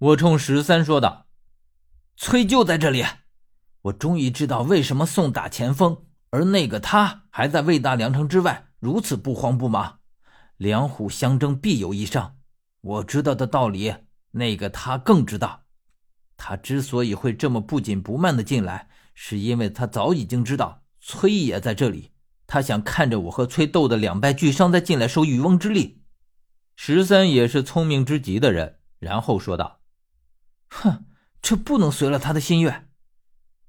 我冲十三说道：“崔就在这里，我终于知道为什么宋打前锋，而那个他还在魏大梁城之外，如此不慌不忙。两虎相争，必有一伤。我知道的道理，那个他更知道。他之所以会这么不紧不慢的进来，是因为他早已经知道崔也在这里。他想看着我和崔斗得两败俱伤，再进来收渔翁之利。”十三也是聪明之极的人，然后说道。哼，这不能随了他的心愿。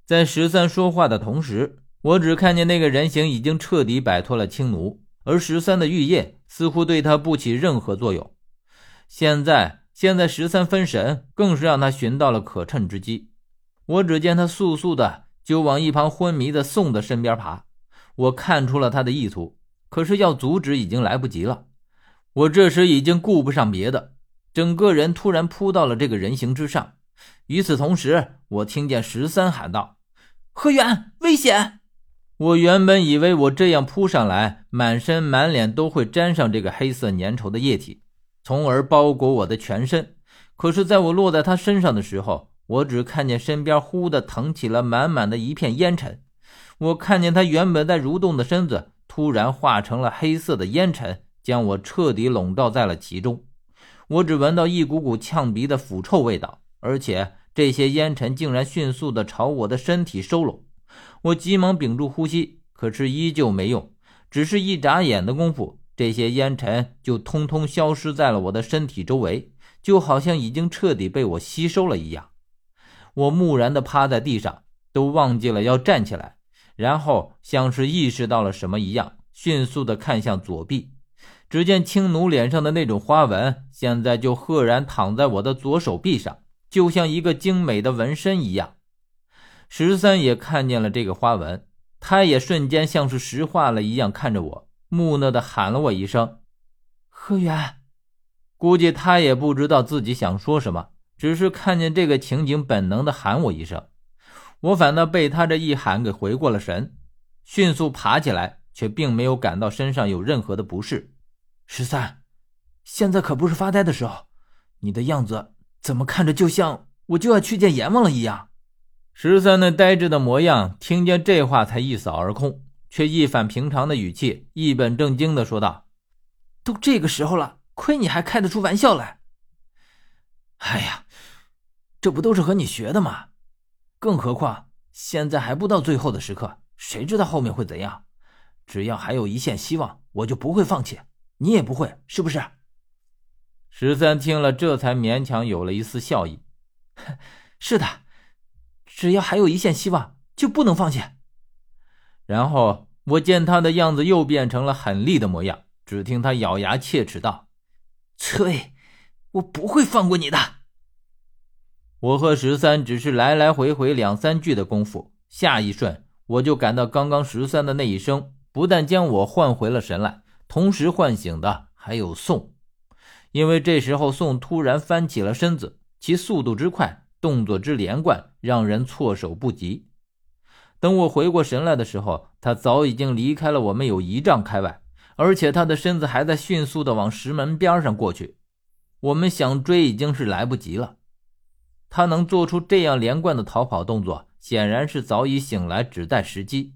在十三说话的同时，我只看见那个人形已经彻底摆脱了青奴，而十三的玉液似乎对他不起任何作用。现在，现在十三分神，更是让他寻到了可乘之机。我只见他速速的就往一旁昏迷的宋的身边爬，我看出了他的意图，可是要阻止已经来不及了。我这时已经顾不上别的。整个人突然扑到了这个人形之上，与此同时，我听见十三喊道：“何远，危险！”我原本以为我这样扑上来，满身满脸都会沾上这个黑色粘稠的液体，从而包裹我的全身。可是，在我落在他身上的时候，我只看见身边忽的腾起了满满的一片烟尘。我看见他原本在蠕动的身子，突然化成了黑色的烟尘，将我彻底笼罩在了其中。我只闻到一股股呛鼻的腐臭味道，而且这些烟尘竟然迅速地朝我的身体收拢。我急忙屏住呼吸，可是依旧没用。只是一眨眼的功夫，这些烟尘就通通消失在了我的身体周围，就好像已经彻底被我吸收了一样。我木然地趴在地上，都忘记了要站起来，然后像是意识到了什么一样，迅速地看向左臂。只见青奴脸上的那种花纹，现在就赫然躺在我的左手臂上，就像一个精美的纹身一样。十三也看见了这个花纹，他也瞬间像是石化了一样看着我，木讷的喊了我一声“何远”。估计他也不知道自己想说什么，只是看见这个情景，本能的喊我一声。我反倒被他这一喊给回过了神，迅速爬起来，却并没有感到身上有任何的不适。十三，现在可不是发呆的时候。你的样子怎么看着就像我就要去见阎王了一样？十三那呆滞的模样，听见这话才一扫而空，却一反平常的语气，一本正经的说道：“都这个时候了，亏你还开得出玩笑来。哎呀，这不都是和你学的吗？更何况现在还不到最后的时刻，谁知道后面会怎样？只要还有一线希望，我就不会放弃。”你也不会，是不是？十三听了，这才勉强有了一丝笑意。是的，只要还有一线希望，就不能放弃。然后我见他的样子又变成了狠厉的模样，只听他咬牙切齿道：“崔，我不会放过你的。”我和十三只是来来回回两三句的功夫，下一瞬我就感到刚刚十三的那一声，不但将我唤回了神来。同时唤醒的还有宋，因为这时候宋突然翻起了身子，其速度之快，动作之连贯，让人措手不及。等我回过神来的时候，他早已经离开了我们有一丈开外，而且他的身子还在迅速的往石门边上过去。我们想追已经是来不及了。他能做出这样连贯的逃跑动作，显然是早已醒来，只待时机。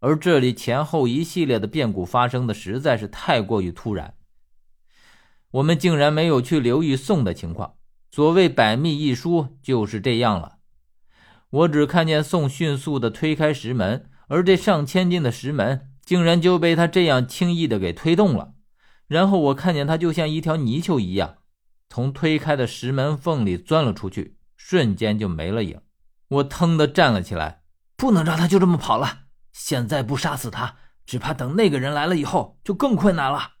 而这里前后一系列的变故发生的实在是太过于突然，我们竟然没有去留意宋的情况。所谓百密一疏，就是这样了。我只看见宋迅速的推开石门，而这上千斤的石门竟然就被他这样轻易的给推动了。然后我看见他就像一条泥鳅一样，从推开的石门缝里钻了出去，瞬间就没了影。我腾的站了起来，不能让他就这么跑了。现在不杀死他，只怕等那个人来了以后就更困难了。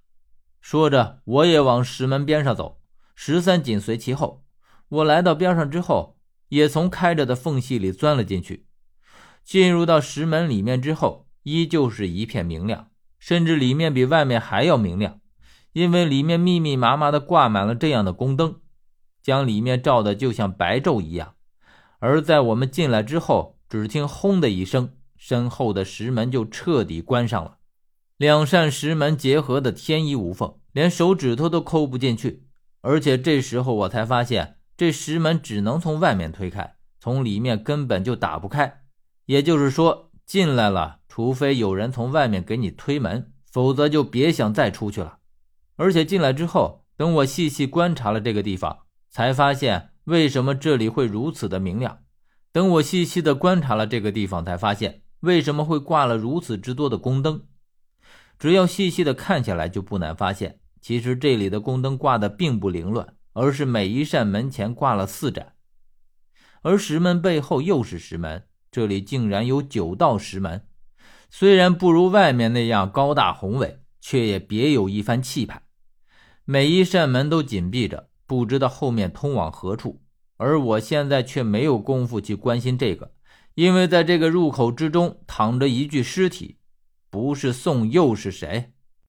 说着，我也往石门边上走，十三紧随其后。我来到边上之后，也从开着的缝隙里钻了进去。进入到石门里面之后，依旧是一片明亮，甚至里面比外面还要明亮，因为里面密密麻麻的挂满了这样的宫灯，将里面照的就像白昼一样。而在我们进来之后，只听“轰”的一声。身后的石门就彻底关上了，两扇石门结合的天衣无缝，连手指头都抠不进去。而且这时候我才发现，这石门只能从外面推开，从里面根本就打不开。也就是说，进来了，除非有人从外面给你推门，否则就别想再出去了。而且进来之后，等我细细观察了这个地方，才发现为什么这里会如此的明亮。等我细细的观察了这个地方，才发现为什么会挂了如此之多的宫灯。只要细细的看下来，就不难发现，其实这里的宫灯挂的并不凌乱。而是每一扇门前挂了四盏，而石门背后又是石门，这里竟然有九道石门。虽然不如外面那样高大宏伟，却也别有一番气派。每一扇门都紧闭着，不知道后面通往何处。而我现在却没有功夫去关心这个，因为在这个入口之中躺着一具尸体，不是宋又是谁？